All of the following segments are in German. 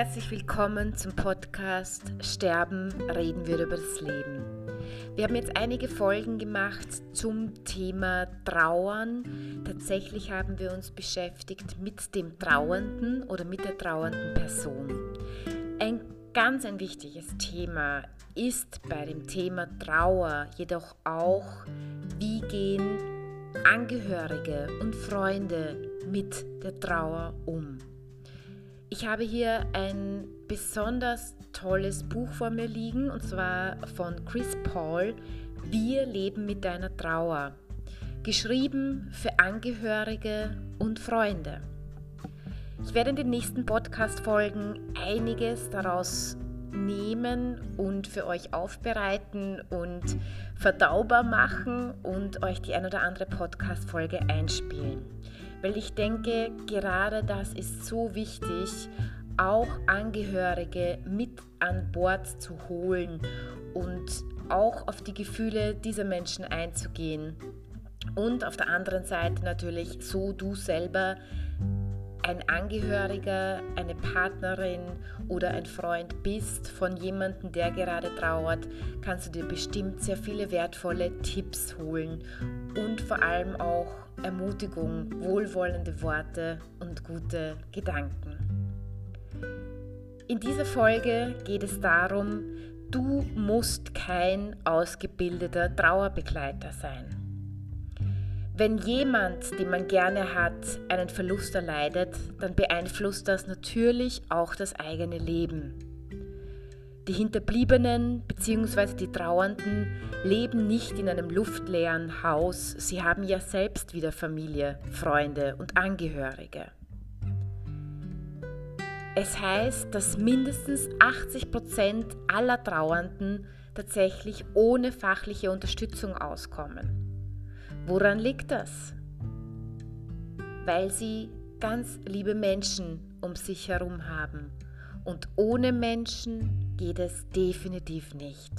herzlich willkommen zum Podcast Sterben, reden wir über das Leben. Wir haben jetzt einige Folgen gemacht zum Thema Trauern. Tatsächlich haben wir uns beschäftigt mit dem Trauernden oder mit der trauernden Person. Ein ganz ein wichtiges Thema ist bei dem Thema Trauer jedoch auch, wie gehen Angehörige und Freunde mit der Trauer um. Ich habe hier ein besonders tolles Buch vor mir liegen und zwar von Chris Paul, Wir leben mit deiner Trauer. Geschrieben für Angehörige und Freunde. Ich werde in den nächsten Podcast-Folgen einiges daraus nehmen und für euch aufbereiten und verdaubar machen und euch die ein oder andere Podcast-Folge einspielen weil ich denke, gerade das ist so wichtig, auch Angehörige mit an Bord zu holen und auch auf die Gefühle dieser Menschen einzugehen. Und auf der anderen Seite natürlich, so du selber ein Angehöriger, eine Partnerin oder ein Freund bist von jemandem, der gerade trauert, kannst du dir bestimmt sehr viele wertvolle Tipps holen und vor allem auch Ermutigung, wohlwollende Worte und gute Gedanken. In dieser Folge geht es darum, du musst kein ausgebildeter Trauerbegleiter sein. Wenn jemand, den man gerne hat, einen Verlust erleidet, dann beeinflusst das natürlich auch das eigene Leben. Die Hinterbliebenen bzw. die Trauernden leben nicht in einem luftleeren Haus, sie haben ja selbst wieder Familie, Freunde und Angehörige. Es heißt, dass mindestens 80 Prozent aller Trauernden tatsächlich ohne fachliche Unterstützung auskommen. Woran liegt das? Weil sie ganz liebe Menschen um sich herum haben und ohne Menschen geht es definitiv nicht.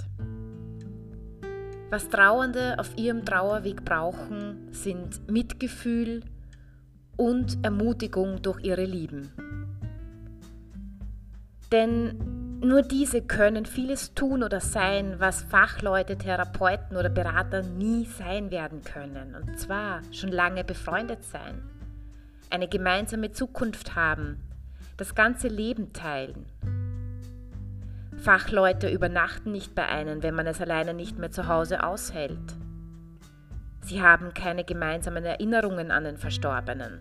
Was Trauernde auf ihrem Trauerweg brauchen, sind Mitgefühl und Ermutigung durch ihre Lieben. Denn nur diese können vieles tun oder sein, was Fachleute, Therapeuten oder Berater nie sein werden können. Und zwar schon lange befreundet sein, eine gemeinsame Zukunft haben, das ganze Leben teilen. Fachleute übernachten nicht bei einem, wenn man es alleine nicht mehr zu Hause aushält. Sie haben keine gemeinsamen Erinnerungen an den Verstorbenen.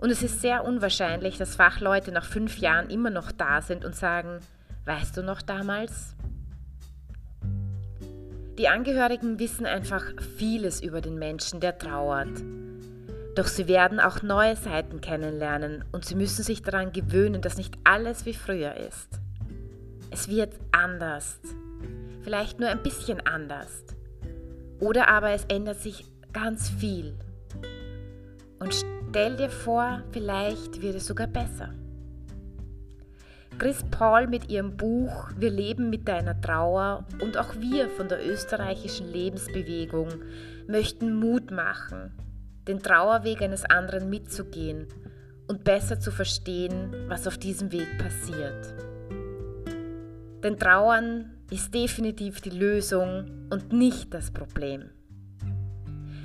Und es ist sehr unwahrscheinlich, dass Fachleute nach fünf Jahren immer noch da sind und sagen, weißt du noch damals? Die Angehörigen wissen einfach vieles über den Menschen, der trauert doch sie werden auch neue Seiten kennenlernen und sie müssen sich daran gewöhnen, dass nicht alles wie früher ist. Es wird anders. Vielleicht nur ein bisschen anders. Oder aber es ändert sich ganz viel. Und stell dir vor, vielleicht wird es sogar besser. Chris Paul mit ihrem Buch Wir leben mit deiner Trauer und auch wir von der österreichischen Lebensbewegung möchten Mut machen, den Trauerweg eines anderen mitzugehen und besser zu verstehen, was auf diesem Weg passiert. Denn Trauern ist definitiv die Lösung und nicht das Problem.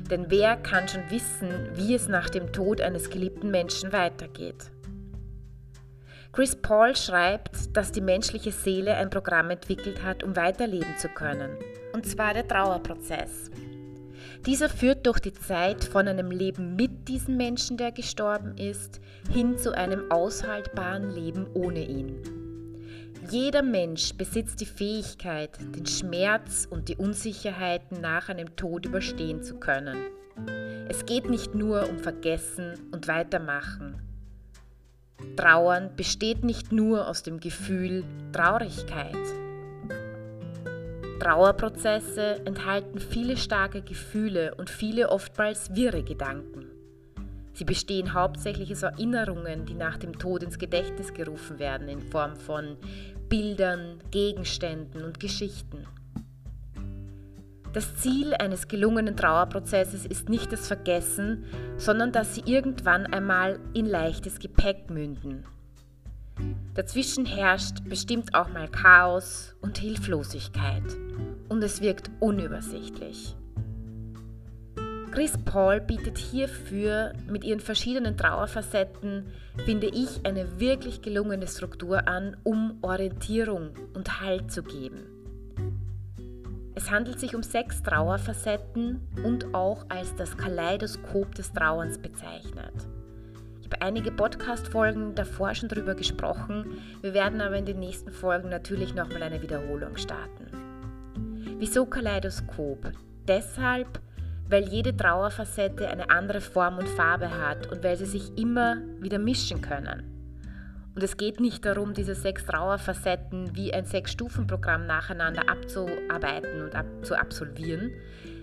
Denn wer kann schon wissen, wie es nach dem Tod eines geliebten Menschen weitergeht? Chris Paul schreibt, dass die menschliche Seele ein Programm entwickelt hat, um weiterleben zu können. Und zwar der Trauerprozess. Dieser führt durch die Zeit von einem Leben mit diesem Menschen, der gestorben ist, hin zu einem aushaltbaren Leben ohne ihn. Jeder Mensch besitzt die Fähigkeit, den Schmerz und die Unsicherheiten nach einem Tod überstehen zu können. Es geht nicht nur um Vergessen und Weitermachen. Trauern besteht nicht nur aus dem Gefühl Traurigkeit. Trauerprozesse enthalten viele starke Gefühle und viele oftmals wirre Gedanken. Sie bestehen hauptsächlich aus Erinnerungen, die nach dem Tod ins Gedächtnis gerufen werden in Form von Bildern, Gegenständen und Geschichten. Das Ziel eines gelungenen Trauerprozesses ist nicht das Vergessen, sondern dass sie irgendwann einmal in leichtes Gepäck münden. Dazwischen herrscht bestimmt auch mal Chaos und Hilflosigkeit und es wirkt unübersichtlich. Chris Paul bietet hierfür mit ihren verschiedenen Trauerfacetten, finde ich, eine wirklich gelungene Struktur an, um Orientierung und Halt zu geben. Es handelt sich um sechs Trauerfacetten und auch als das Kaleidoskop des Trauerns bezeichnet. Ich habe einige Podcast-Folgen davor schon darüber gesprochen. Wir werden aber in den nächsten Folgen natürlich nochmal eine Wiederholung starten. Wieso Kaleidoskop? Deshalb, weil jede Trauerfacette eine andere Form und Farbe hat und weil sie sich immer wieder mischen können. Und es geht nicht darum, diese sechs Trauerfacetten wie ein Sechs-Stufen-Programm nacheinander abzuarbeiten und ab zu absolvieren,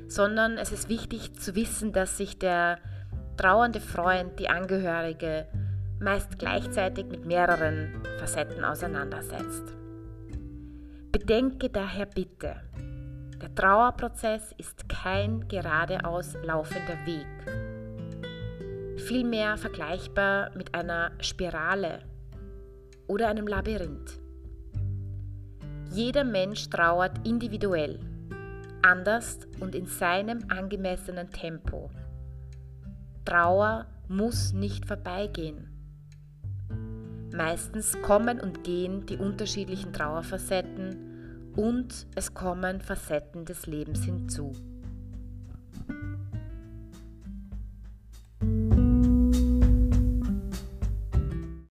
sondern es ist wichtig zu wissen, dass sich der trauernde Freund, die Angehörige, meist gleichzeitig mit mehreren Facetten auseinandersetzt. Bedenke daher bitte, der Trauerprozess ist kein geradeaus laufender Weg. Vielmehr vergleichbar mit einer Spirale oder einem Labyrinth. Jeder Mensch trauert individuell, anders und in seinem angemessenen Tempo. Trauer muss nicht vorbeigehen. Meistens kommen und gehen die unterschiedlichen Trauerfacetten und es kommen Facetten des Lebens hinzu.